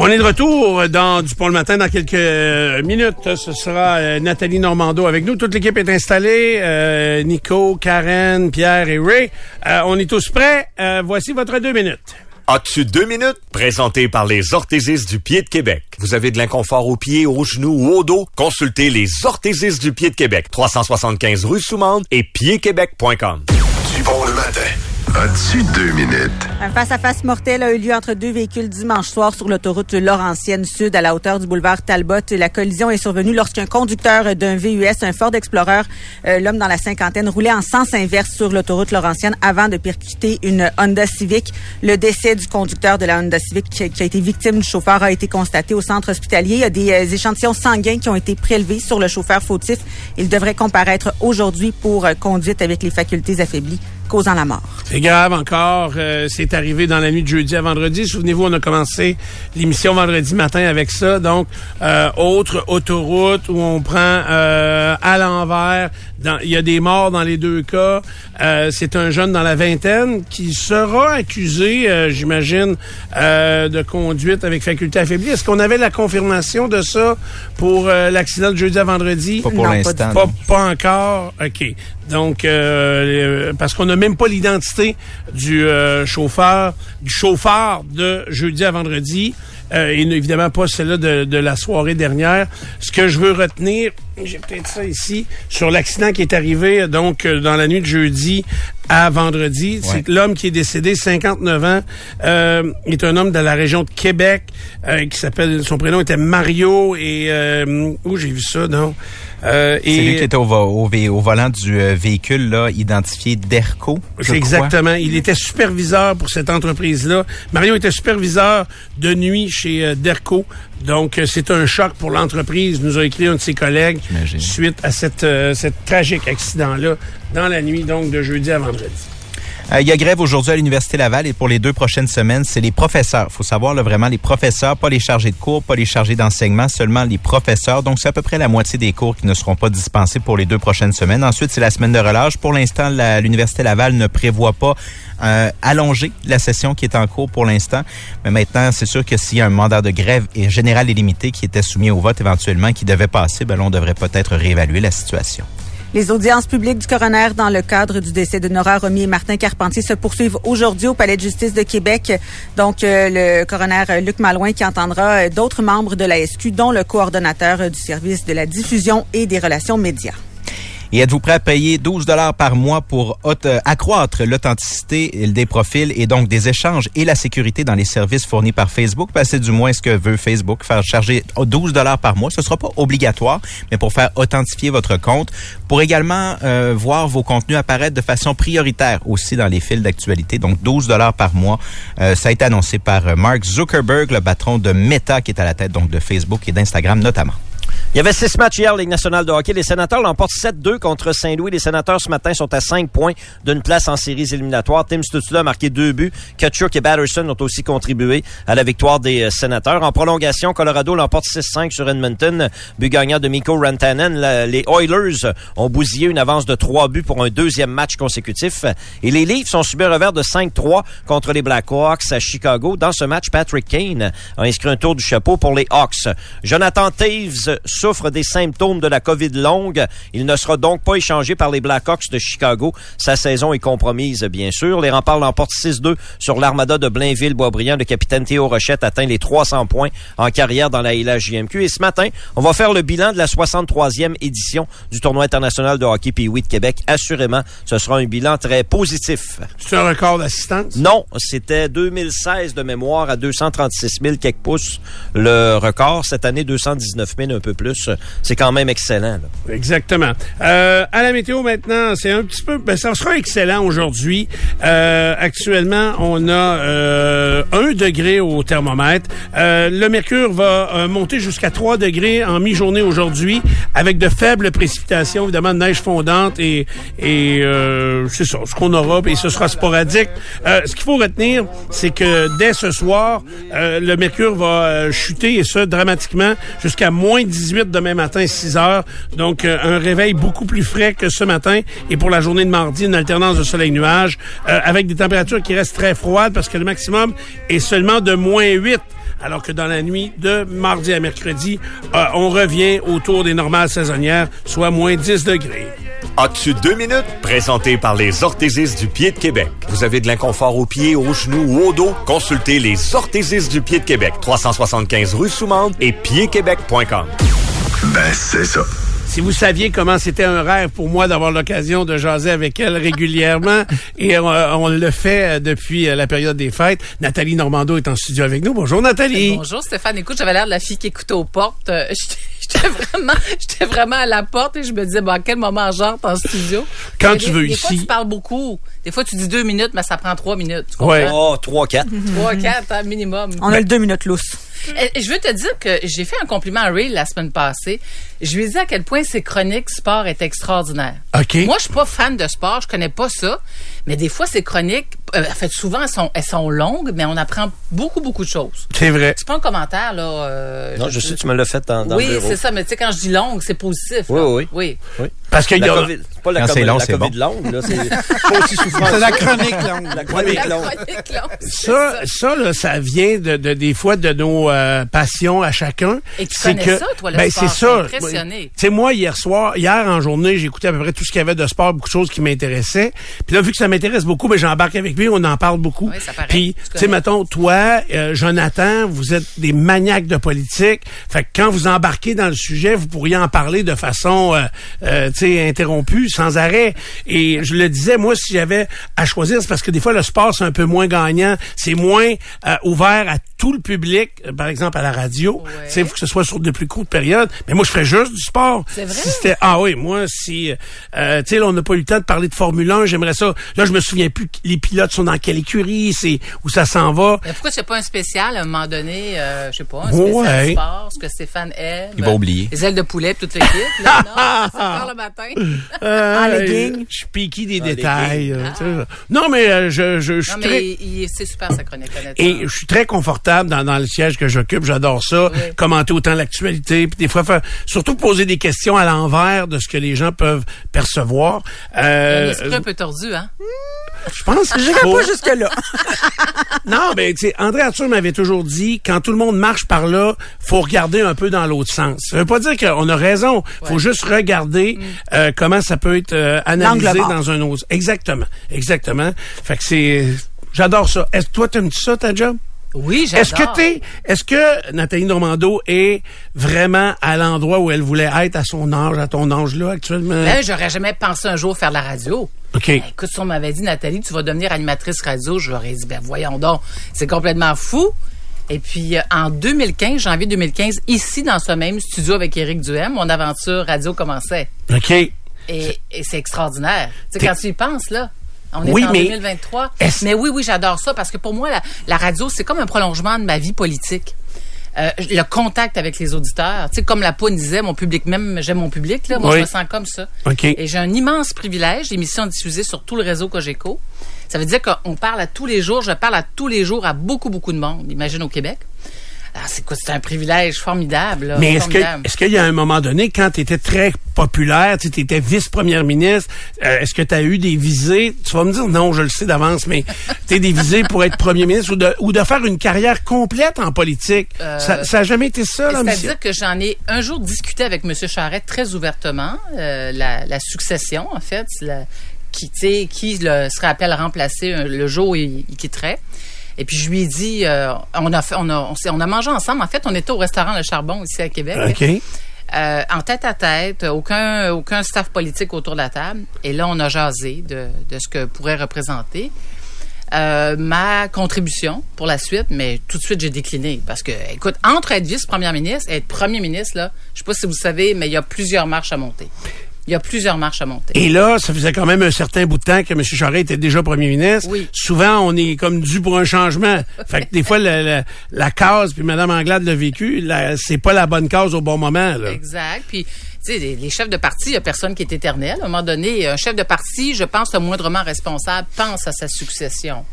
On est de retour dans du pont le matin dans quelques euh, minutes. Ce sera euh, Nathalie Normando avec nous. Toute l'équipe est installée. Euh, Nico, Karen, Pierre et Ray. on est tous prêts. voici votre deux minutes. As-tu deux minutes? Présenté par les orthésistes du pied de Québec. Vous avez de l'inconfort aux pieds, aux genoux ou au dos? Consultez les orthésistes du pied de Québec. 375 rue Soumande et piedquebec.com. Du pont le matin. Deux minutes? Un face-à-face mortel a eu lieu entre deux véhicules dimanche soir sur l'autoroute Laurentienne Sud à la hauteur du boulevard Talbot. La collision est survenue lorsqu'un conducteur d'un VUS, un Ford Explorer, euh, l'homme dans la cinquantaine, roulait en sens inverse sur l'autoroute Laurentienne avant de percuter une Honda Civic. Le décès du conducteur de la Honda Civic qui a été victime du chauffeur a été constaté au centre hospitalier. Il y a des euh, échantillons sanguins qui ont été prélevés sur le chauffeur fautif. Il devrait comparaître aujourd'hui pour euh, conduite avec les facultés affaiblies causant la mort. C'est grave encore. Euh, c'est arrivé dans la nuit de jeudi à vendredi. Souvenez-vous, on a commencé l'émission vendredi matin avec ça. Donc, euh, autre autoroute où on prend euh, à l'envers. Il y a des morts dans les deux cas. c'est un jeune dans la vingtaine qui sera accusé, j'imagine, de conduite avec faculté affaiblie. Est-ce qu'on avait la confirmation de ça pour l'accident de jeudi à vendredi? Pas pour l'instant. Pas, pas, encore. OK. Donc, parce qu'on a même pas l'identité du euh, chauffeur, du chauffeur de jeudi à vendredi. Euh, et évidemment pas celle-là de, la soirée dernière. Ce que je veux retenir, j'ai peut-être ça ici, sur l'accident qui est arrivé donc euh, dans la nuit de jeudi à vendredi. C'est l'homme qui est décédé, 59 ans, euh, est un homme de la région de Québec qui s'appelle, son prénom était Mario et où j'ai vu ça, non? Euh, c'est lui qui était au, au, volant du euh, véhicule là, identifié DERCO. Exactement. Il était superviseur pour cette entreprise-là. Mario était superviseur de nuit chez euh, DERCO. Donc, c'est un choc pour l'entreprise, nous a écrit un de ses collègues suite à cette, cette tragique accident-là dans la nuit donc de jeudi à vendredi. Euh, il y a grève aujourd'hui à l'Université Laval et pour les deux prochaines semaines, c'est les professeurs. Il faut savoir là, vraiment les professeurs, pas les chargés de cours, pas les chargés d'enseignement, seulement les professeurs. Donc, c'est à peu près la moitié des cours qui ne seront pas dispensés pour les deux prochaines semaines. Ensuite, c'est la semaine de relâche. Pour l'instant, l'Université Laval ne prévoit pas euh, allonger la session qui est en cours pour l'instant. Mais maintenant, c'est sûr que s'il y a un mandat de grève général et limité qui était soumis au vote éventuellement, qui devait passer, ben, on devrait peut-être réévaluer la situation. Les audiences publiques du coroner dans le cadre du décès de Nora Romy et Martin Carpentier se poursuivent aujourd'hui au Palais de justice de Québec. Donc, euh, le coroner Luc Malouin qui entendra euh, d'autres membres de la SQ, dont le coordonnateur du service de la diffusion et des relations médias. Et êtes-vous prêt à payer 12 dollars par mois pour accroître l'authenticité des profils et donc des échanges et la sécurité dans les services fournis par Facebook? Ben, c'est du moins ce que veut Facebook, faire charger 12 dollars par mois. Ce sera pas obligatoire, mais pour faire authentifier votre compte, pour également euh, voir vos contenus apparaître de façon prioritaire aussi dans les fils d'actualité. Donc 12 dollars par mois. Euh, ça a été annoncé par euh, Mark Zuckerberg, le patron de Meta, qui est à la tête donc de Facebook et d'Instagram notamment. Il y avait six matchs hier, Ligue nationale de hockey. Les sénateurs l'emportent 7-2 contre Saint-Louis. Les sénateurs, ce matin, sont à 5 points d'une place en séries éliminatoires. Tim Stutzla a marqué deux buts. Kachuk et Batterson ont aussi contribué à la victoire des euh, sénateurs. En prolongation, Colorado l'emporte 6-5 sur Edmonton. But gagnant de Mikko Rantanen. les Oilers ont bousillé une avance de trois buts pour un deuxième match consécutif. Et les Leafs ont subi un revers de 5-3 contre les Blackhawks à Chicago. Dans ce match, Patrick Kane a inscrit un tour du chapeau pour les Hawks. Jonathan Taves souffre des symptômes de la COVID longue. Il ne sera donc pas échangé par les Blackhawks de Chicago. Sa saison est compromise, bien sûr. Les remparts l'emportent 6-2 sur l'armada de Blainville-Boisbriand. Le capitaine Théo Rochette atteint les 300 points en carrière dans la LHJMQ. Et ce matin, on va faire le bilan de la 63e édition du tournoi international de hockey puis de Québec. Assurément, ce sera un bilan très positif. C'est un record d'assistance? Non, c'était 2016 de mémoire à 236 000 quelques pouces le record. Cette année, 219 000 un peu plus c'est quand même excellent. Exactement. Euh, à la météo maintenant, c'est un petit peu, ben, ça sera excellent aujourd'hui. Euh, actuellement, on a euh, un degré au thermomètre. le mercure va monter jusqu'à 3 degrés en mi-journée aujourd'hui, avec de faibles précipitations, évidemment, de neige fondante et, et c'est ça, ce qu'on aura, et ce sera sporadique. ce qu'il faut retenir, c'est que dès ce soir, le mercure va chuter, et ce, dramatiquement, jusqu'à moins 18 demain matin, 6 heures. Donc, euh, un réveil beaucoup plus frais que ce matin. Et pour la journée de mardi, une alternance de soleil-nuage euh, avec des températures qui restent très froides parce que le maximum est seulement de moins 8 alors que dans la nuit de mardi à mercredi, euh, on revient autour des normales saisonnières, soit moins 10 degrés. As-tu deux minutes? Présenté par les orthésistes du pied de Québec. Vous avez de l'inconfort aux pieds, aux genoux ou au dos? Consultez les orthésistes du pied de Québec. 375 rue Soumande et piedquebec.com. Ben, c'est ça. Si vous saviez comment c'était un rêve pour moi d'avoir l'occasion de jaser avec elle régulièrement, et euh, on le fait euh, depuis euh, la période des fêtes, Nathalie Normando est en studio avec nous. Bonjour Nathalie. Bonjour Stéphane. Écoute, j'avais l'air de la fille qui écoute aux portes. J'étais- vraiment, j'étais vraiment à la porte et je me disais, bon, à quel moment j'entre en studio? Quand Mais tu des- veux des fois, ici. tu parles beaucoup. Des fois, tu dis deux minutes, mais ça prend trois minutes. Ouais. Oh, 3-4. Trois, quatre, hein, minimum. On a le deux minutes lousse. Et- et je veux te dire que j'ai fait un compliment à Ray la semaine passée. Je lui ai dit à quel point ses chroniques sport est extraordinaire. OK. Moi, je suis pas fan de sport, je connais pas ça, mais des fois ces chroniques, en fait, souvent elles sont, elles sont longues, mais on apprend beaucoup beaucoup de choses. C'est vrai. C'est pas un commentaire là. euh, Non, je sais, tu me l'as fait dans, dans oui, le bureau. c'est ça, mais tu sais quand je dis longue, c'est positif. Oui, là. oui. Oui. Parce qu'il y a... COVID, c'est pas la, Quand COVID, c'est long, la c'est COVID bon. longue, là. C'est pas aussi souffrant. C'est la chronique longue. La chronique La longue. chronique longue, c'est Ça, ça, là, ça vient de, de- des fois de nos euh, passions à chacun. Et tu C'est connais ça, toi, le ben, sport, c'est ça. impressionné. Tu sais, moi, hier soir, hier en journée, j'ai écouté à peu près tout ce qu'il y avait de sport, beaucoup de choses qui m'intéressaient. Puis là, vu que ça m'intéresse beaucoup, ben, j'embarque avec lui, on en parle beaucoup. Oui, ça paraît. Puis, Tu sais, mettons, toi, euh, Jonathan, vous êtes des maniaques de politique. Fait que quand vous embarquez dans le sujet, vous pourriez en parler de façon, euh, euh, tu sais, interrompue, sans arrêt. Et je le disais, moi, si j'avais à choisir, c'est parce que des fois, le sport, c'est un peu moins gagnant. C'est moins euh, ouvert à tout le public, euh, par exemple à la radio. Ouais. Tu sais, faut que ce soit sur de plus courtes périodes. Mais moi, je ferais juste du sport. C'est vrai? Si c'était ah oui, moi si euh, tu sais là on n'a pas eu le temps de parler de Formule 1, j'aimerais ça. Là, je me souviens plus que les pilotes sont dans quelle écurie, c'est où ça s'en va. Mais pourquoi fais pas un spécial à un moment donné, euh, je sais pas, un spécial Ouais. sport, ce que Stéphane aime. Il va oublier. Les ailes de poulet, toute l'équipe. Là, non, ça part le matin. Euh, En legging. Je suis piqué des En détails. euh, sais. Non, mais euh, je, je, je suis très... mais il- il- c'est super sa chronique. Et je suis très confortable dans, dans le siège que j'occupe. J'adore ça. Oui. Commenter autant l'actualité. Puis des fois, faire, surtout poser des questions à l'envers de ce que les gens peuvent percevoir. Il a un Euh, un peu tordu, hein? je pense qu'il J'irai pas jusque-là. Non, mais tu sais, André Arthur m'avait toujours dit, quand tout le monde marche par là, faut regarder un peu dans l'autre sens. Ça veut pas dire qu'on a raison. Faut Ouais. juste regarder Mm. euh, comment ça peut être euh, analysé dans un autre. Exactement, exactement. Fait que c'est, j'adore ça. Est-ce que toi t'aimes ça ta job? Oui, j'adore. Est-ce que t'es, est-ce que Nathalie Normando est vraiment à l'endroit où elle voulait être à son âge, à ton âge là actuellement? Ben, j'aurais jamais pensé un jour faire de la radio. OK. Ben, écoute, si on m'avait dit, Nathalie, tu vas devenir animatrice radio, j'aurais dit, ben voyons donc, c'est complètement fou. Et puis, euh, en 2015, janvier 2015, ici, dans ce même studio avec Éric Duhem, mon aventure radio commençait. OK. Et, et c'est extraordinaire. Tu sais, quand tu y penses, là, on est Oui, en mais 2023. est-ce- Mais oui, oui, j'adore ça parce que pour moi, la, la radio, c'est comme un prolongement de ma vie politique. Euh, le contact avec les auditeurs. Tu sais, comme la Poune disait, mon public même, j'aime mon public, là. Moi, Oui. je me sens comme ça. Et j'ai un immense privilège, l'émission diffusée sur tout le réseau Cogeco. Ça veut dire qu'on parle à tous les jours, je parle à tous les jours à beaucoup, beaucoup de monde, imagine au Québec. Ah, c'est quoi, c'est un privilège formidable. là, Mais est-ce que formidable. est-ce qu'il y a un moment donné, quand tu étais très populaire, tu étais vice-première ministre, euh, est-ce que tu as eu des visées? Tu vas me dire non, je le sais d'avance, mais tu des visées pour être premier ministre ou de, ou de faire une carrière complète en politique. ça, ça a jamais été ça, l'ambition? C'est-à-dire que j'en ai un jour discuté avec M. Charette très ouvertement, euh, la, la succession, en fait, la- qui, qui le, serait appelé à le remplacer euh, le jour où il, il quitterait. Et puis je lui ai dit, euh, on a fait, on a, on, s'est- on a mangé ensemble. En fait, on était au restaurant Le Charbon ici à Québec. OK. Euh, en tête à tête, aucun, aucun staff politique autour de la table. Et là, on a jasé de, de ce que pourrait représenter euh, ma contribution pour la suite, mais tout de suite, j'ai décliné. Parce que, écoute, entre être vice-première ministre et être premier ministre, là, je sais pas si vous savez, mais il y a plusieurs marches à monter. Il y a plusieurs marches à monter. Et là, ça faisait quand même un certain bout de temps que M. Charest était déjà premier ministre. Oui. Souvent, on est comme dû pour un changement. fait que des fois, la case, puis Mme Anglade l'a vécu, c'est pas la bonne case au bon moment. Là. Exact. Puis, tu sais, les, les chefs de parti, il n'y a personne qui est éternel. À un moment donné, un chef de parti, je pense, le moindrement responsable, pense à sa succession.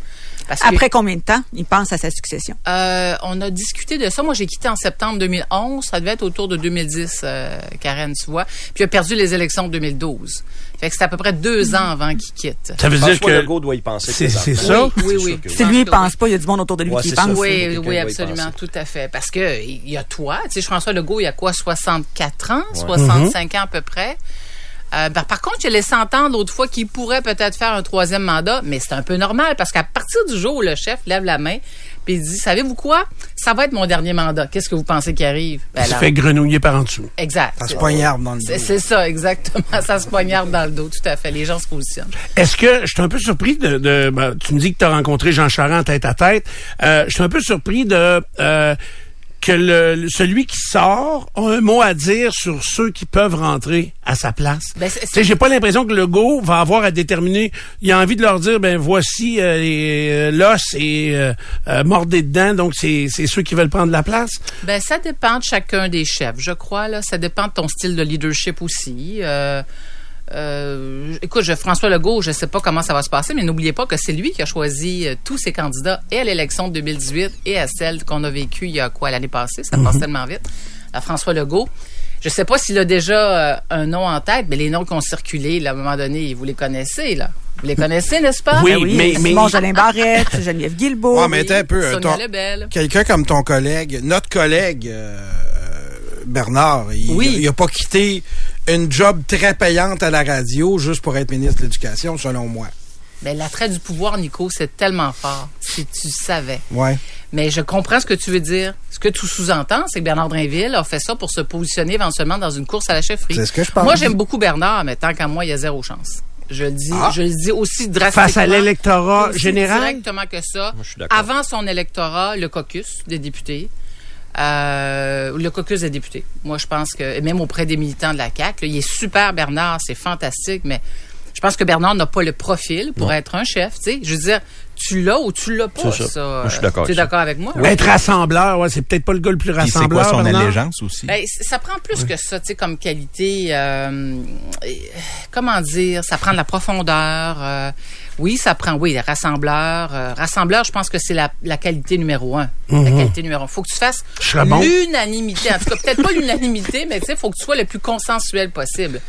Parce que- Après combien de temps il pense à sa succession? Euh, on a discuté de ça. Moi, j'ai quitté en septembre 2011. Ça devait être autour de 2010, euh, Karen, tu vois. Puis il a perdu les élections de 2012. Fait que c'est à peu près deux ans avant qu'il quitte. Ça veut dire François que Legault doit y penser. c'est ça? Oui, oui, C'est oui. Si lui, il pense pas, il y a du monde autour de lui Ouais, qui ça. pense. Oui, oui, absolument, tout à fait. Parce que il y a toi, tu sais, François Legault, il y a quoi, 64 ans, 65 ans à peu près. Euh, ben, par contre, j'ai laissé entendre l'autre fois qu'il pourrait peut-être faire un troisième mandat, mais c'est un peu normal parce qu'à partir du jour où le chef lève la main puis il dit, savez-vous quoi, ça va être mon dernier mandat. Qu'est-ce que vous pensez qui arrive? Ben, il se fait grenouiller par en dessous. Exact. Ça se poignarde dans le C'est dos. c'est ça, exactement. Ça se poignarde dans le dos, tout à fait. Les gens se positionnent. Est-ce que je suis un peu surpris de, de ben, tu me dis que tu as rencontré Jean Charest en tête à tête. Euh, je suis un peu surpris de euh, que le, celui qui sort a un mot à dire sur ceux qui peuvent rentrer à sa place. Ben, j'ai pas l'impression que le go va avoir à déterminer. Il a envie de leur dire, ben voici euh, euh, l'os et euh, euh, mordez dedans. Donc c'est c'est ceux qui veulent prendre la place. Ben, ça dépend de chacun des chefs, je crois. Là, ça dépend de ton style de leadership aussi. Euh, euh, écoute, je, François Legault, je sais pas comment ça va se passer, mais n'oubliez pas que c'est lui qui a choisi euh, tous ses candidats et à l'élection de 2018 et à celle qu'on a vécue il y a quoi l'année passée? Ça passe tellement vite. À François Legault. Je sais pas s'il a déjà euh, un nom en tête, mais les noms qui ont circulé, là, à un moment donné, vous les connaissez, là. Vous les connaissez, n'est-ce pas? Oui, Ben mais- mais- Simon Jolin Barrette, Geneviève Guilbeault. Ouais, mais un peu. euh, ton-. Quelqu'un comme ton collègue, notre collègue euh, Bernard, il, Oui. il a pas quitté une job très payante à la radio juste pour être ministre de l'Éducation, selon moi. Mais l'attrait du pouvoir, Nico, c'est tellement fort. Si tu savais. Ouais. Mais je comprends ce que tu veux dire. Ce que tu sous-entends, c'est que Bernard Drinville a fait ça pour se positionner éventuellement dans une course à la chefferie. C'est ce que je pense. Moi, j'aime beaucoup Bernard, mais tant qu'à moi, il y a zéro chance. Je le dis, Ah. je le dis aussi drastiquement. Face à l'électorat général? Directement que ça. Moi, je suis d'accord. Avant son électorat, le caucus des députés. Euh, le caucus des députés. Moi, je pense que, et même auprès des militants de la CAQ, là, il est super, Bernard, c'est fantastique, mais je pense que Bernard n'a pas le profil pour être un chef. Tu sais, je veux dire, tu l'as ou tu l'as pas. C'est ça. ça. Moi, je suis d'accord Tu es d'accord avec moi? Être rassembleur, ouais, c'est peut-être pas le gars le plus Puis c'est rassembleur. quoi son Bernard? allégeance aussi? Ben, ça prend plus que ça, tu sais, comme qualité. euh, comment dire Ça prend de la profondeur. euh, oui, ça prend. Oui, rassembleur. euh, rassembleur, je pense que c'est la, la qualité numéro un. La qualité numéro un. Faut que tu fasses bon. l'unanimité. En tout cas, peut-être pas l'unanimité, mais tu sais, faut que tu sois le plus consensuel possible.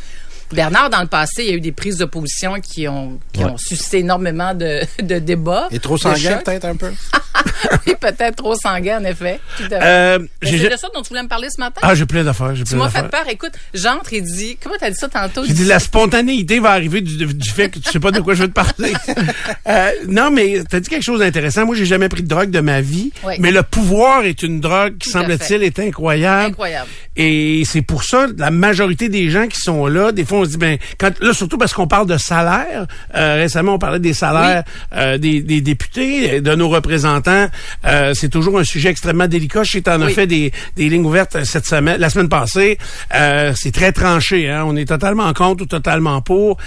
Bernard, dans le passé, il y a eu des prises de position qui ont, qui ont suscité énormément de, de débats. Et trop sanguin, peut-être un peu? oui, peut-être trop sanguin, en effet. Euh, c'est de ça dont tu voulais me parler ce matin? Ah, j'ai plein d'affaires. Tu m'as fait peur. Écoute, j'entre et dit, comment t'as dit ça tantôt? J'ai dit la spontanéité va arriver du, du fait que tu sais pas de quoi je veux te parler. Euh, non, mais t'as dit quelque chose d'intéressant. Moi, j'ai jamais pris de drogue de ma vie, Oui. mais le pouvoir est une drogue qui semble-t-il est incroyable. Incroyable. Et c'est pour ça la majorité des gens qui sont là, des fois on se dit ben quand là surtout parce qu'on parle de salaire. euh, récemment on parlait des salaires euh, des, des députés, de nos représentants. Euh, c'est toujours un sujet extrêmement délicat. Je sais as fait des, des lignes ouvertes cette semaine, la semaine passée. C'est très tranché. Hein? On est totalement contre ou totalement pour.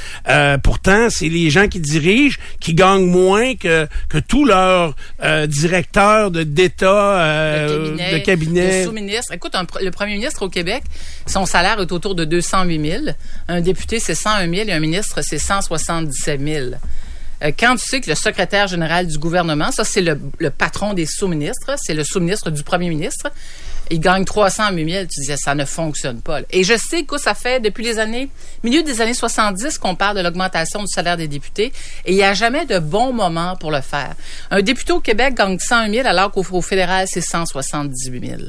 Pourtant, c'est les gens qui dirigent qui gagnent moins que que tous leurs directeurs de d'État, cabinet, de cabinet. le sous-ministre. Écoute, un le premier ministre au Québec, son salaire est autour de 208 000. Un député, c'est 101 000 et un ministre, c'est 177 000. Euh, Quand tu sais que le secrétaire général du gouvernement, ça c'est le, le patron des sous-ministres, c'est le sous-ministre du premier ministre, il gagne 308 000, tu disais ça ne fonctionne pas. Et je sais que ça fait depuis les années, milieu des années 70 qu'on parle de l'augmentation du salaire des députés et il n'y a jamais de bon moment pour le faire. Un député au Québec gagne 101 000 alors qu'au au fédéral c'est 178 000.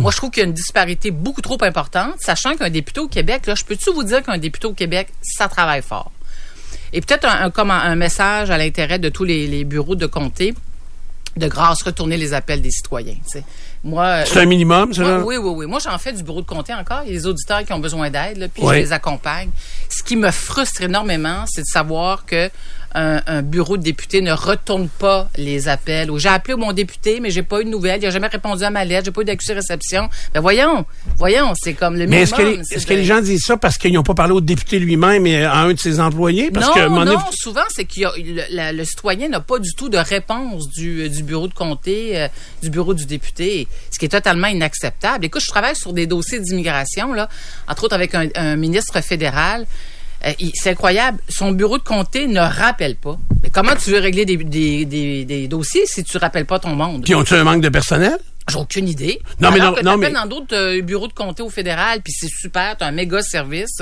Moi je trouve qu'il y a une disparité beaucoup trop importante, sachant qu'un député au Québec, là, je peux-tu vous dire qu'un député au Québec, ça travaille fort? Et peut-être un, un- message à l'intérêt de tous les, les bureaux de comté, de grâce retourner les appels des citoyens. Moi, C'est un minimum, ça. moi, oui, oui, oui. Moi, j'en fais du bureau de comté encore. Il y a des auditeurs qui ont besoin d'aide, là, puis Oui. je les accompagne. Ce qui me frustre énormément, c'est de savoir que un, un bureau de député ne retourne pas les appels. Ou j'ai appelé mon député, mais j'ai pas eu de nouvelles. Il a jamais répondu à ma lettre. J'ai pas eu d'accusé réception. Ben voyons, voyons, c'est comme le Mais minimum. est-ce que, les, est-ce que les gens disent ça parce qu'ils n'ont pas parlé au député lui-même et à un de ses employés? Parce non, que, donné, non, souvent, c'est que le, citoyen n'a pas du tout de réponse du, du bureau de comté, euh, du bureau du député, ce qui est totalement inacceptable. Écoute, je travaille sur des dossiers d'immigration, là, entre autres avec un, un ministre fédéral. Euh, c'est incroyable. Son bureau de comté ne rappelle pas. Mais comment tu veux régler des, des dossiers si tu rappelles pas ton monde? Puis ont-tu un manque de personnel? J'ai aucune idée. Non, mais non- que non, mais- dans d'autres euh, bureaux de comté au fédéral, puis c'est super, t'as un méga service.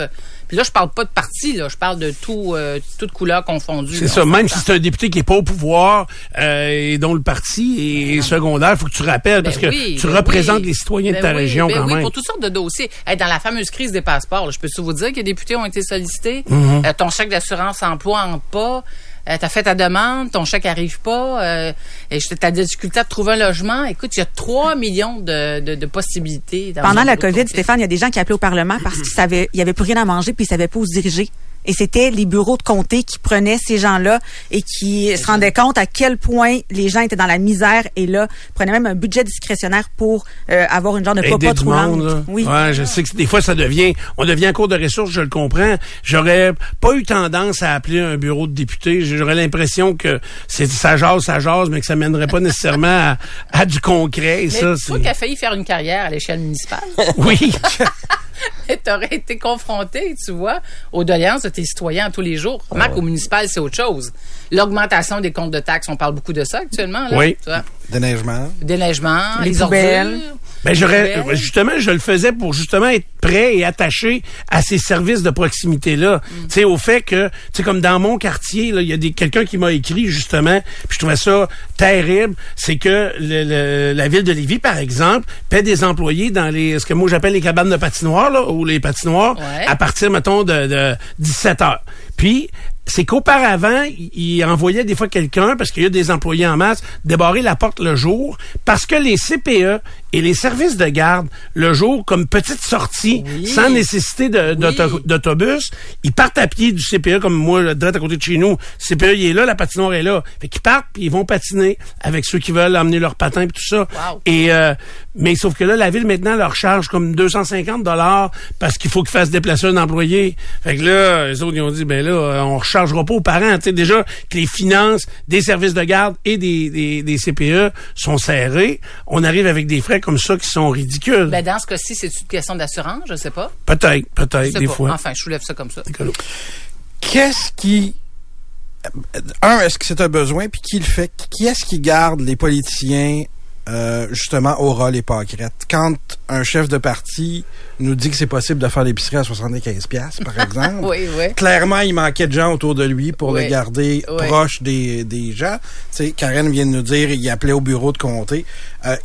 Puis là, je parle pas de parti, là, je parle de tout, euh, toute couleur confondue. C'est ça. Même si c'est un député qui est pas au pouvoir euh, et dont le parti est secondaire, faut que tu rappelles parce que Ben oui, tu ben représentes oui. les citoyens de Ben ta oui, région ben quand oui, même. pour toutes sortes de dossiers. Hey, dans la fameuse crise des passeports, là, je peux vous dire que les députés ont été sollicités? Mm-hmm. Euh, ton chèque d'assurance emploi en pas? Euh, t'as fait ta demande, ton chèque arrive pas, euh, et t'as des difficultés à trouver un logement. Écoute, il y a 3 millions de, de, de possibilités. dans Pendant la COVID. Stéphane, il y a des gens qui appelaient au Parlement parce qu'ils savaient, il y avait plus rien à manger puis ils savaient pas où se diriger. Et c'était les bureaux de comté qui prenaient ces gens-là et qui se rendaient compte à quel point les gens étaient dans la misère et là prenaient même un budget discrétionnaire pour euh, avoir une genre de du trop monde. Oui. Ouais, je sais que des fois ça devient, on devient en cours de ressources, je le comprends. J'aurais pas eu tendance à appeler un bureau de député. J'aurais l'impression que c'est ça jase, ça jase, mais que ça mènerait pas nécessairement à, à du concret. Et Mais ça, toi c'est qui as failli faire une carrière à l'échelle municipale, oui. tu aurais été confronté, tu vois, aux doléances de tes citoyens tous les jours. Remarque, au municipal, c'est autre chose. L'augmentation des comptes de taxes, on parle beaucoup de ça actuellement. Là, Oui. Tu vois. Déneigement. Déneigement, Les les, poubelles. ordures. Ben j'aurais poubelles. justement je le faisais pour justement être prêt et attaché à ces services de proximité là. Mm. Tu sais au fait que tu sais comme dans mon quartier là, il y a des quelqu'un qui m'a écrit justement, puis je trouvais ça terrible, c'est que le- le- la ville de Lévis par exemple paie des employés dans les ce que moi j'appelle les cabanes de patinoire là ou les patinoires Ouais. à partir mettons de, de 17 heures. Puis c'est qu'auparavant, il il envoyait des fois quelqu'un, parce qu'il y a des employés en masse, débarrer la porte le jour, parce que les CPE et les services de garde, le jour, comme petite sortie, Oui. sans nécessité Oui. d'autobus, ils partent à pied du CPE, comme moi, direct à côté de chez nous. Le CPE, il est là, la patinoire est là. Fait qu'ils partent, puis ils vont patiner avec ceux qui veulent emmener leur patin, puis tout ça. Wow. Et euh, mais sauf que là, la ville maintenant leur charge comme 250 dollars parce qu'il faut qu'ils fassent déplacer un employé. Fait que là, les autres ils ont dit ben là, euh, on rechargera pas aux parents. Tu sais déjà que les finances des services de garde et des, des, des CPE sont serrées. On arrive avec des frais comme ça qui sont ridicules. Ben, dans ce cas-ci, c'est une question d'assurance, je sais pas. peut-être, peut-être des pas. fois. Enfin, je soulève ça comme ça. Écolo. Qu'est-ce qui. Un, est-ce que c'est un besoin? Puis qui le fait? Qui est-ce qui garde les politiciens, euh, justement, au rôle et pâquerettes? Quand un chef de parti nous dit que c'est possible de faire l'épicerie à 75$, piastres, par exemple, Oui, oui. clairement, il manquait de gens autour de lui pour Oui. le garder Oui. proche des, des gens. Tu sais, Karen vient de nous dire, il appelait au bureau de comté. Euh,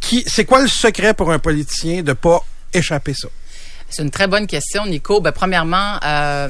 qui, c'est quoi le secret pour un politicien de pas échapper ça? C'est une très bonne question, Nico. Ben, premièrement, euh,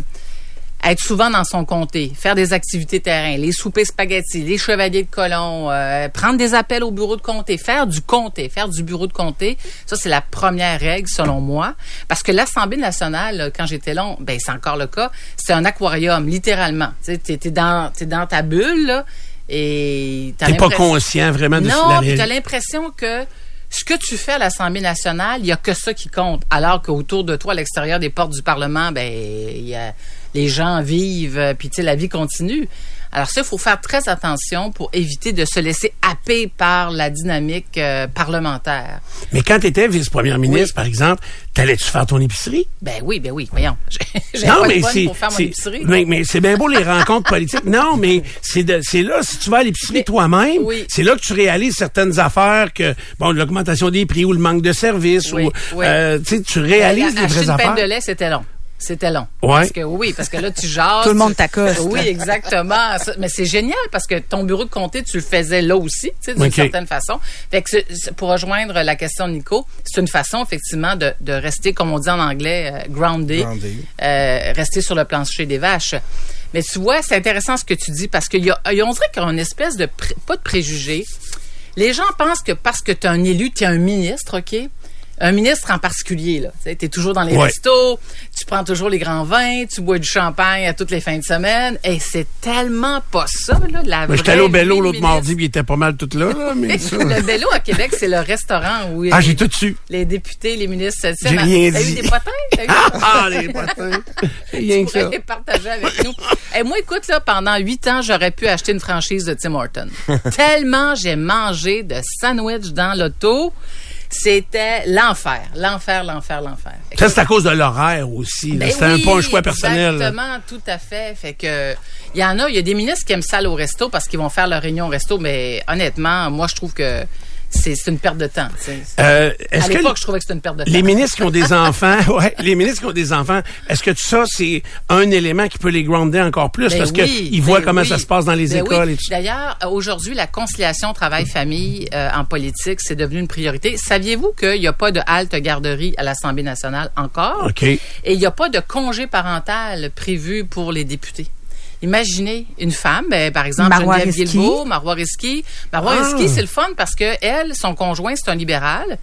être souvent dans son comté, faire des activités terrain, les soupers spaghettis, les chevaliers de colon, euh, prendre des appels au bureau de comté, faire du comté, faire du bureau de comté, ça c'est la première règle selon moi, parce que l'Assemblée nationale, quand j'étais là, ben c'est encore le cas, c'est un aquarium littéralement. Tu t'es dans ta bulle là, et t'as T'es pas conscient vraiment de la non, puis réalité. t'as l'impression que ce que tu fais à l'Assemblée nationale, il y a que ça qui compte. Alors qu'autour de toi, à l'extérieur des portes du Parlement, ben, y a, les gens vivent, euh, puis la vie continue. Alors ça, il faut faire très attention pour éviter de se laisser happer par la dynamique euh, parlementaire. Mais quand tu étais vice-première ministre, par exemple, t'allais-tu faire ton épicerie? Ben oui, ben oui, voyons. J'ai Non, pas mais c'est, pour faire mon c'est- épicerie. mais, mais c'est bien beau les rencontres politiques. Non, mais c'est de, c'est là, si tu vas à l'épicerie toi-même, oui. c'est là que tu réalises certaines affaires que, bon, l'augmentation des prix ou le manque de services Oui, ou, oui. euh, tu tu réalises Ben, les acheter vraies une affaires. de lait, c'était long. C'était long. Ouais. Parce que oui, parce que là, tu jases. Tout le monde t'accoste. Oui, exactement. Mais c'est génial parce que ton bureau de comté, tu le faisais là aussi, tu sais, d'une certaine façon. Fait que pour rejoindre la question de Nico, c'est une façon, effectivement, de, de rester, comme on dit en anglais, euh, grounded, Grounded. euh, rester sur le plancher des vaches. Mais tu vois, c'est intéressant ce que tu dis parce qu'il y a, il y a- on dirait qu'il y a une espèce de, pré- pas de préjugé. Les gens pensent que parce que tu es un élu, tu es un ministre, OK? Un ministre en particulier, là. Tu es toujours dans les Ouais. restos, tu prends toujours les grands vins, tu bois du champagne à toutes les fins de semaine. Et c'est tellement pas ça, là, la Ben, J'étais allé au Bello l'autre mardi, puis il était pas mal tout là, là, mais ça- le Bello à Québec, c'est le restaurant où Ah, j'ai tout su. les députés, les ministres, sais, J'ai rien t'as dit. eu des potins? T'as eu des Ah, les potins. Rien que ça. les partager avec nous. Et moi, écoute, là, pendant huit ans, j'aurais pu acheter une franchise de Tim Hortons. Tellement j'ai mangé de sandwich dans l'auto C'était l'enfer, l'enfer, l'enfer, l'enfer. Ça, c'est à cause de l'horaire aussi. Ben C'était un pas un choix personnel. Exactement, tout à fait. Fait que il y en a, il y a des ministres qui aiment ça aller au resto parce qu'ils vont faire leur réunion au resto, mais honnêtement, moi je trouve que c'est une perte de temps. Euh, à l'époque, je trouvais que c'était une perte de temps. les ministres qui ont des enfants, ouais, les ministres qui ont des enfants, est-ce que ça, c'est un élément qui peut les grounder encore plus? Ben parce oui, qu'ils voient ben comment oui. ça se passe dans les Ben écoles oui. et tout? D'ailleurs, aujourd'hui, la conciliation travail-famille euh, en politique, c'est devenu une priorité. Saviez-vous qu'il n'y a pas de halte garderie à l'Assemblée nationale encore? OK. Et il n'y a pas de congé parental prévu pour les députés? Imaginez une femme, ben, par exemple Marois Geneviève. Guilbeault, Marois Risky. Marois Ah. Risky, c'est le fun parce que elle, son conjoint, c'est un libéral.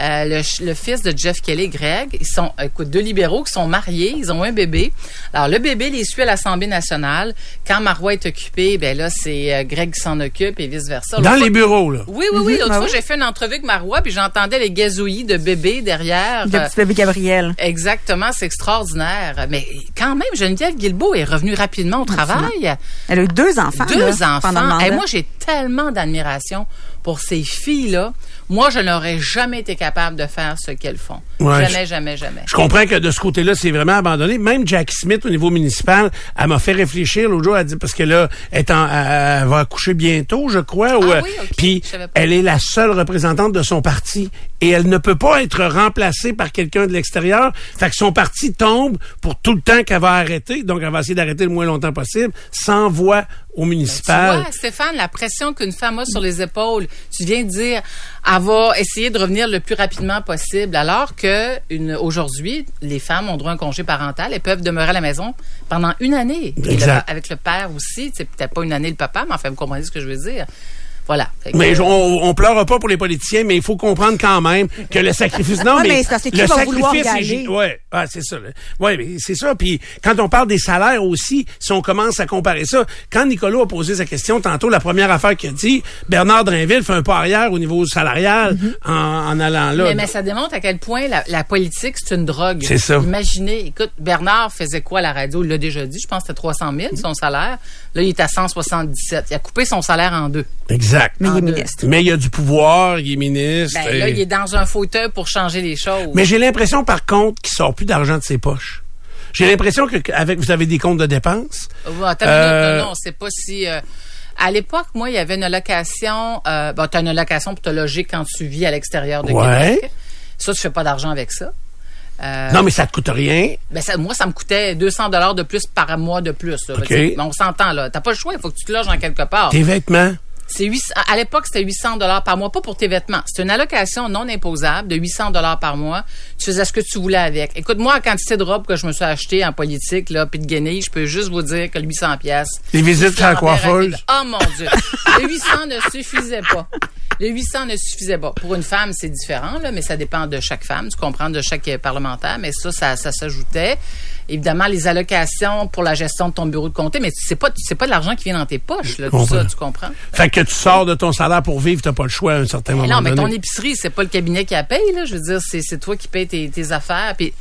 Euh, le, fils de Jeff Kelly, Greg, ils sont, écoute, deux libéraux qui sont mariés, ils ont un bébé. Alors, le bébé les suit à l'Assemblée nationale. Quand Marois est occupé, ben là, c'est euh, Greg qui s'en occupe et vice-versa. Dans L'autre les fois- bureaux, là. Oui, oui, oui. L'autre Ah fois, oui? j'ai fait une entrevue avec Marois, puis j'entendais les gazouillis de bébé derrière. Le Euh, petit bébé Gabriel. Exactement, c'est extraordinaire. Mais quand même, Geneviève Guilbeault est revenue rapidement au travail. Elle a eu deux enfants. Deux là, pendant le enfants. Et moi, j'ai tellement d'admiration pour ces filles-là. Moi, je n'aurais jamais été capable de faire ce qu'elles font. Ouais, jamais, jamais, jamais. Je comprends que de ce côté-là, c'est vraiment abandonné. Même Jackie Smith, au niveau municipal, elle m'a fait réfléchir l'autre jour. Elle dit, parce que là, elle, est en- elle- elle va accoucher bientôt, je crois. ou, Ah euh, oui. Puis, elle est la seule représentante de son parti. Et elle ne peut pas être remplacée par quelqu'un de l'extérieur. Fait que son parti tombe pour tout le temps qu'elle va arrêter. Donc, elle va essayer d'arrêter le moins longtemps possible, sans voix au Tu vois, Stéphane, la pression qu'une femme a sur les épaules, tu viens de dire, elle va essayer de revenir le plus rapidement possible, alors que une, aujourd'hui, les femmes ont droit à un congé parental et peuvent demeurer à la maison pendant une année. Et le- Exact. avec le père aussi, c'est peut-être pas une année le papa, mais enfin, vous comprenez ce que je veux dire. Voilà. Mais on, on pleure pas pour les politiciens, mais il faut comprendre quand même que le sacrifice. Non, Ouais, mais, mais c'est parce que le sacrifice, y est aller? gi- ouais, ah, c'est ça. Ouais, mais c'est ça. Puis quand on parle des salaires aussi, si on commence à comparer ça, quand Nicolas a posé sa question tantôt, la première affaire qu'il a dit, Bernard Drinville fait un pas arrière au niveau salarial en, en allant là. Mais, mais ça démontre à quel point la, la politique, c'est une drogue. C'est ça. Imaginez, écoute, Bernard faisait quoi à la radio? Il l'a déjà dit, je pense que c'était 300 000, son salaire. Là, il est à 177. Il a coupé son salaire en deux. Exact. Mais il est ministre. Mais il y a du pouvoir, il est ministre. Ben, là, et- il est dans un fauteuil pour changer les choses. Mais j'ai l'impression, par contre, qu'il sort plus d'argent de ses poches. J'ai l'impression que avec vous avez des comptes de dépenses. Ouais, attends Euh, non, non, c'est pas si... euh, à l'époque, moi, il y avait une allocation... Euh, bon, tu as une allocation pour te loger quand tu vis à l'extérieur de Ouais. Québec. Ça, tu fais pas d'argent avec ça. Euh, Non, mais ça te coûte rien. ben ça, moi, ça me coûtait 200 dollars de plus par mois de plus. Là. OK. Mais on s'entend, là. T'as pas le choix, il faut que tu te loges en quelque part. Tes vêtements. C'est 800 à l'époque, c'était 800 dollars par mois, pas pour tes vêtements. C'est une allocation non imposable de 800 dollars par mois. Tu faisais ce que tu voulais avec. Écoute, moi, la quantité de robes que je me suis acheté en politique, là, puis de guenilles, je peux juste vous dire que le 800 pièces. Les visites chez la coiffeuse. Oh mon Dieu. Le 800 ne suffisait pas. Le 800 ne suffisait pas. Pour une femme, c'est différent, là, mais ça dépend de chaque femme, tu comprends, de chaque euh, parlementaire. Mais ça, ça, ça s'ajoutait. Évidemment, les allocations pour la gestion de ton bureau de comté, mais c'est pas, c'est pas de l'argent qui vient dans tes poches, là, tout ça, tu comprends? Fait que tu sors de ton salaire pour vivre, t'as pas le choix à un certain Mais moment non, mais ton épicerie, c'est pas le cabinet qui la paye, là. Je veux dire, c'est, c'est toi qui payes tes, tes affaires. Puis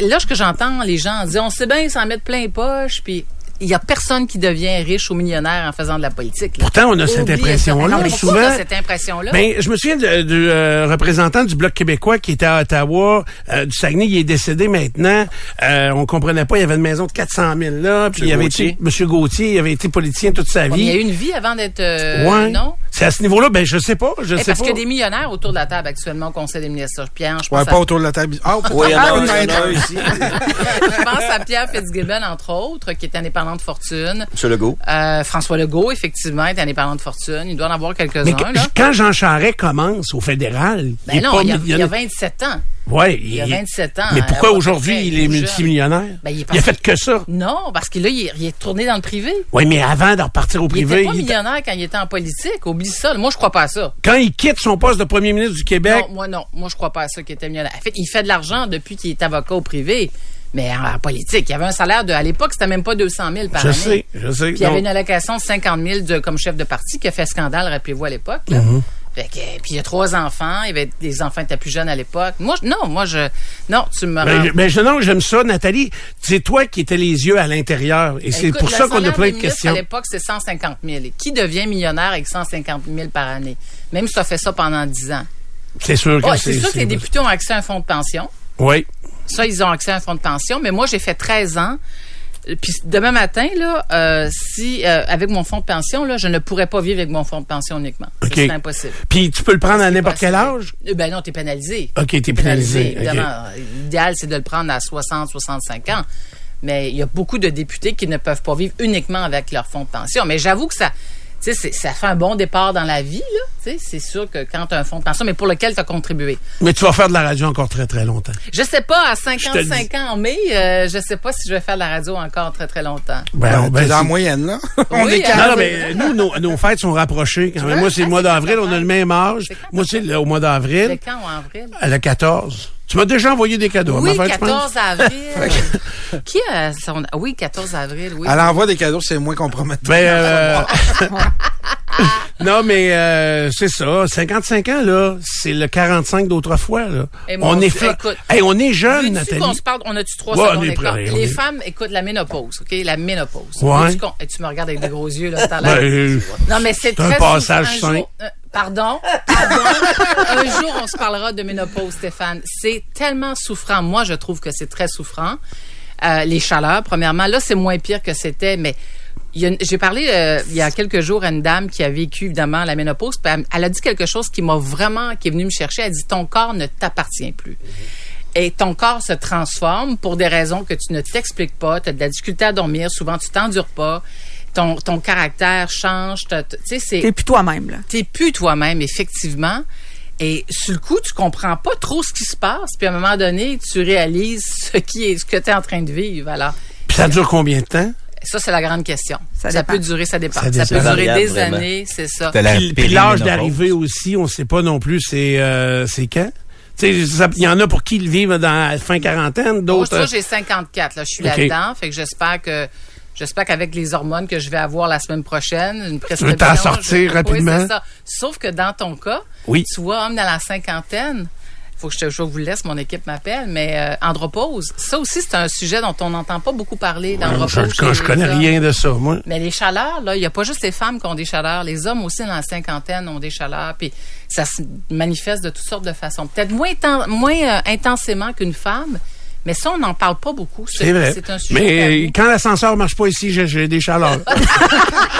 là, ce que j'entends les gens dire, on sait bien s'en mettre plein les poches, puis il y a personne qui devient riche ou millionnaire en faisant de la politique. là. Pourtant, on a cette impression-là, mais souvent- on a cette impression-là? Ben, je me souviens de- du euh, représentant du Bloc québécois qui était à Ottawa, euh, du Saguenay, il est décédé maintenant. Euh, on comprenait pas, il y avait une maison de 400 000 là, puis il avait Gauthier. été, Monsieur Gauthier, il avait été politicien toute sa Ouais, mais il y a vie. eu une vie avant d'être... euh, ouais. Non? C'est à ce niveau-là, ben je sais pas, je Eh, sais parce pas. qu'il y a des millionnaires autour de la table actuellement au Conseil des ministres. Pierre, je pense, Ouais, à, pas autour de la table. Ah, Oui, il y en a ah, un, il y en a peut-être. un ici. je pense à Pierre Fitzgibbon, entre autres, qui est indépendant de fortune. Monsieur Legault. Euh, François Legault, effectivement, est indépendant de fortune. Il doit en avoir quelques-uns, Mais que- là. quand Jean Charest commence au fédéral, il Ben est non, pas il y, a, il y a millionnaire. 27 ans. Ouais, Il y a 27 ans. Mais pourquoi aujourd'hui il est multimillionnaire? Ben, il est il a fait que ça. Non, parce que là, il est, il est tourné dans le privé. Oui, mais avant de repartir au Il privé, était pas il- millionnaire quand il était en politique. Oublie ça. Moi, je crois pas à ça. quand il quitte son poste de premier ministre du Québec, Non, moi, non. Moi, je crois pas à ça qu'il était millionnaire. En fait, il fait de l'argent depuis qu'il est avocat au privé. Mais en, en politique, il y avait un salaire de, à l'époque, c'était même pas 200 000 par je année. sais, je sais. Puis il y avait une allocation de 50 000 de, comme chef de parti qui a fait scandale, rappelez-vous, à l'époque. Mm-hmm. Fait que, puis il y a trois enfants. Il y avait des enfants qui étaient plus jeunes à l'époque. Moi, je- non, moi, je... Non, tu me Ben, rends... je- ben, je, non, j'aime ça, Nathalie. C'est toi qui étais les yeux à l'intérieur. Et c'est Écoute, pour le ça qu'on a salaire plein des de ministres, questions. À l'époque, c'est 150 000. Et qui devient millionnaire avec 150 000 par année? Même si tu as fait ça pendant 10 ans. C'est sûr que Ouais, c'est... c'est sûr que les députés ont accès à un fonds de pension. Oui. Ça, ils ont accès à un fonds de pension. Mais moi, j'ai fait 13 ans. Puis demain matin, là, euh, si euh, avec mon fonds de pension, là, je ne pourrais pas vivre avec mon fonds de pension uniquement. C'est impossible. Puis tu peux le prendre à n'importe quel âge? Eh Ben non, t'es pénalisé. OK, t'es pénalisé. OK. Évidemment, l'idéal, c'est de le prendre à 60, 65 ans. Mais il y a beaucoup de députés qui ne peuvent pas vivre uniquement avec leur fonds de pension. Mais j'avoue que ça, tu sais, c'est- ça fait un bon départ dans la vie, là. Tu sais, c'est sûr que quand tu as un fonds de pension, mais pour lequel tu as contribué. Mais tu vas faire de la radio encore très, très longtemps. Je sais pas, à te le 55 ans en mai, euh, je sais pas si je vais faire de la radio encore très, très longtemps. Ben, Ben, ben, c'est- moyenne, là. On Oui, est hein. quatre. Non, non, mais euh, nous, nos, nos fêtes sont rapprochées. Quand même. Moi, c'est le mois d'avril, on a le même âge. C'est Moi, c'est le- au mois C'est d'avril, quand en avril? à la 14. Tu m'as déjà envoyé des cadeaux. Oui, ma fête, je pense? 14 avril. Qui a son... Oui, 14 avril, oui. Elle envoie des cadeaux, c'est moins compromettant. Ben, euh, non, mais euh, c'est ça. 55 ans, là, c'est le 45 d'autrefois. Là. Et On est, écoute, Hey, on est jeune, Nathalie. qu'on se parle? On a-tu trois Ouais, on secondes prêt, on Les est- femmes, écoute, la ménopause, OK? La ménopause. Ouais. Qu'on- et tu me regardes avec des gros yeux, là, tout à l'heure. Ben, non, mais c'est c'est un très passage. Un jour- euh, pardon? Pardon? un jour, on se parlera de ménopause, Stéphane. C'est tellement souffrant. Moi, je trouve que c'est très souffrant. Euh, les chaleurs, premièrement. Là, c'est moins pire que c'était, mais j'ai parlé euh, il y a quelques jours à une dame qui a vécu évidemment la ménopause. elle, elle a dit quelque chose qui m'a vraiment, qui est venu me chercher. Elle a dit ton corps ne t'appartient plus. Et ton corps se transforme pour des raisons que tu ne t'expliques pas. Tu as de la difficulté à dormir. Souvent, tu t'endures pas. Ton, ton caractère change. Tu sais, c'est T'es plus toi-même, là. t'es plus toi-même, effectivement. Et sur le coup, tu comprends pas trop ce qui se passe. Puis à un moment donné, tu réalises ce qui est, ce que tu es en train de vivre. Alors, Puis ça dure combien de temps? Ça, c'est la grande question. Ça peut durer, ça dépend. Ça peut durer des vraiment. années, c'est ça. Puis, puis l'âge d'arrivée aussi, on sait pas non plus c'est euh, c'est quand. Tu il y en a pour qui le vivent dans la fin quarantaine, Moi, d'autres. ça, j'ai 54. Là, je suis là-dedans. Fait que j'espère que j'espère qu'avec les hormones que je vais avoir la semaine prochaine, une veux prescription. t'en sortir je- rapidement? Oui, c'est ça. Sauf que dans ton cas, Oui. tu vois, homme dans la cinquantaine, faut que je, vous laisse, mon équipe m'appelle, mais euh, andropause, ça aussi, c'est un sujet dont on n'entend pas beaucoup parler d'andropause. je, je connais hommes. rien de ça, moi. Mais les chaleurs, là, il n'y a pas juste les femmes qui ont des chaleurs. Les hommes aussi, dans la cinquantaine, ont des chaleurs. Puis ça se manifeste de toutes sortes de façons. Peut-être moins, euh, intensément qu'une femme, mais ça, on n'en parle pas beaucoup. C'est vrai. Un sujet. Mais quand l'ascenseur marche pas ici, j'ai des chaleurs.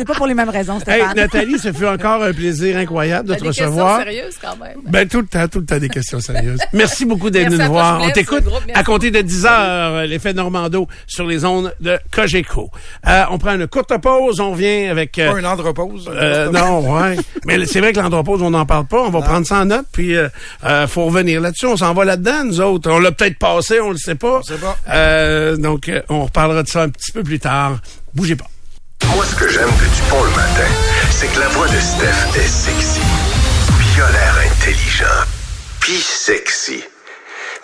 C'est pas pour les mêmes raisons, hey, Stéphane. Nathalie, ce fut encore un plaisir incroyable de te des recevoir. questions sérieuses quand même. Ben, tout le temps, tout le temps des questions sérieuses. Merci beaucoup d'être venu à nous voir. On t'écoute à compter de 10 heures, euh, l'effet Normando sur les ondes de Cogeco. Euh, on prend une courte pause, on revient avec... euh, Pas une andropause. euh, non, ouais. Mais c'est vrai que l'andropause, on n'en parle pas. On va prendre ça en note, puis euh, euh, faut revenir là-dessus. On s'en va là-dedans, nous autres. On l'a peut-être passé, on le sait pas. sait pas. Euh, donc, on reparlera de ça un petit peu plus tard. Bougez pas. Moi, ce que j'aime de Dupont le matin, c'est que la voix de Steph est sexy. Puis il a l'air intelligent. Puis sexy.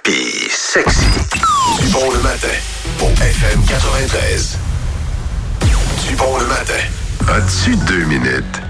Puis sexy. Dupont le matin. Au FM 93. Dupont le matin. As-tu deux minutes?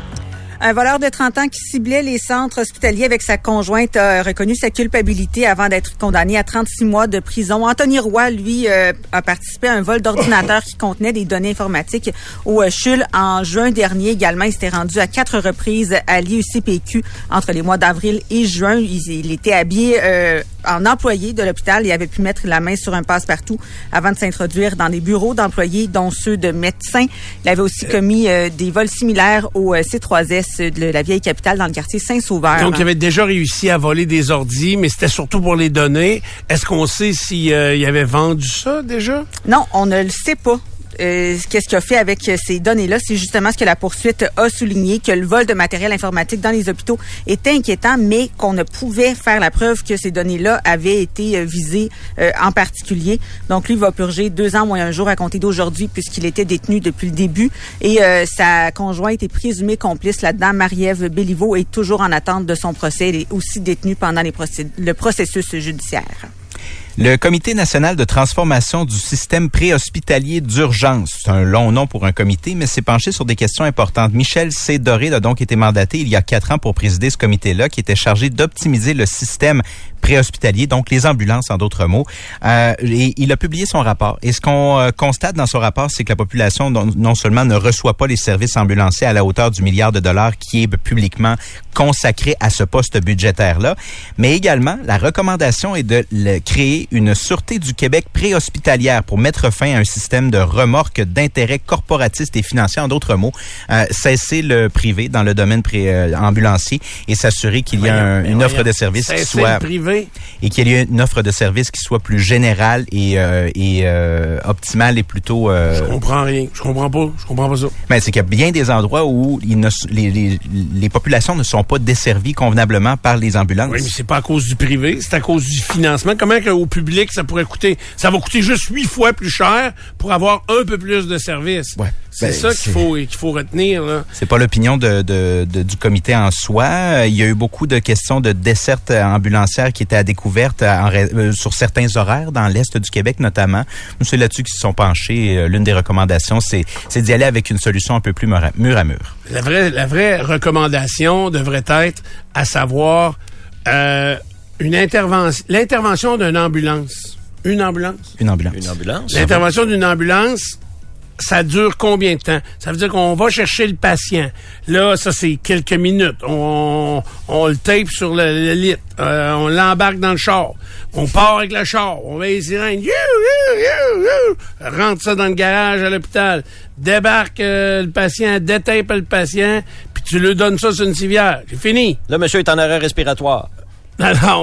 Un voleur de 30 ans qui ciblait les centres hospitaliers avec sa conjointe a reconnu sa culpabilité avant d'être condamné à 36 mois de prison. Anthony Roy, lui, euh, a participé à un vol d'ordinateur qui contenait des données informatiques au euh, CHUL en juin dernier. Également, il s'était rendu à quatre reprises à l'IUCPQ entre les mois d'avril et juin. Il, il était habillé euh, en employé de l'hôpital et avait pu mettre la main sur un passe-partout avant de s'introduire dans des bureaux d'employés, dont ceux de médecins. Il avait aussi commis euh, des vols similaires au euh, C3S de la vieille capitale dans le quartier Saint-Sauveur. Donc, il avait déjà réussi à voler des ordis, mais c'était surtout pour les donner. Est-ce qu'on sait s'il avait vendu ça déjà? Non, on ne le sait pas. Euh, Qu'est-ce qu'il a fait avec euh, ces données-là? C'est justement ce que la poursuite a souligné, que le vol de matériel informatique dans les hôpitaux était inquiétant, mais qu'on ne pouvait faire la preuve que ces données-là avaient été euh, visées en particulier. Donc, lui va purger deux ans moins un jour à compter d'aujourd'hui, puisqu'il était détenu depuis le début. Et euh, sa conjointe est présumée complice là-dedans. Marie-Ève Béliveau est toujours en attente de son procès. Elle est aussi détenue pendant le processus judiciaire. Le Comité national de transformation du système préhospitalier d'urgence, c'est un long nom pour un comité, mais s'est penché sur des questions importantes. Michel C. Doré a donc été mandaté il y a quatre ans pour présider ce comité-là, qui était chargé d'optimiser le système préhospitalier, donc les ambulances en d'autres mots. Euh, et il a publié son rapport. Et ce qu'on euh, constate dans son rapport, c'est que la population non, non, seulement ne reçoit pas les services ambulanciers à la hauteur du milliard de dollars qui est publiquement consacré à ce poste budgétaire-là, mais également la recommandation est de le créer une sûreté du Québec préhospitalière pour mettre fin à un système de remorque d'intérêt corporatiste et financier, en d'autres mots, euh, cesser le privé dans le domaine pré, euh, ambulancier et s'assurer qu'il y a un, une offre de service qui soit privé. et qu'il y ait une offre de service qui soit plus générale et, euh, et euh, optimale et plutôt. Je comprends rien. Je comprends pas. Je comprends pas ça. Mais c'est qu'il y a bien des endroits où ne, les, les, les populations ne sont pas desservies convenablement par les ambulances. Oui, mais c'est pas à cause du privé, c'est à cause du financement. Comment que, au public ça pourrait coûter Ça va coûter juste huit fois plus cher pour avoir un peu plus de services. Ouais. C'est Ben, ça qu'il faut qu'il faut retenir. C'est pas l'opinion de, de- de- du comité en soi. Euh, Il y a eu beaucoup de questions de desserte ambulancière qui étaient à découverte en euh, sur certains horaires dans l'est du Québec notamment. Nous, C'est là-dessus qu'ils se sont penchés. Euh, L'une des recommandations, c'est c'est d'y aller avec une solution un peu plus mur à mur. À mur. La vraie la vraie recommandation devrait être à savoir euh, une intervention l'intervention d'une ambulance. Une ambulance. Une ambulance. Une ambulance. L'intervention d'une ambulance, ça dure combien de temps? Ça veut dire qu'on va chercher le patient. Là, ça, c'est quelques minutes. On, on le tape sur le, le lit. Euh, on l'embarque dans le char. On part avec le char. On met les sirènes. You, you, you, you. Rentre ça dans le garage à l'hôpital. Débarque euh, le patient, détape le patient, puis tu lui donnes ça sur une civière. C'est fini. Là, monsieur est en arrêt respiratoire. Non, non.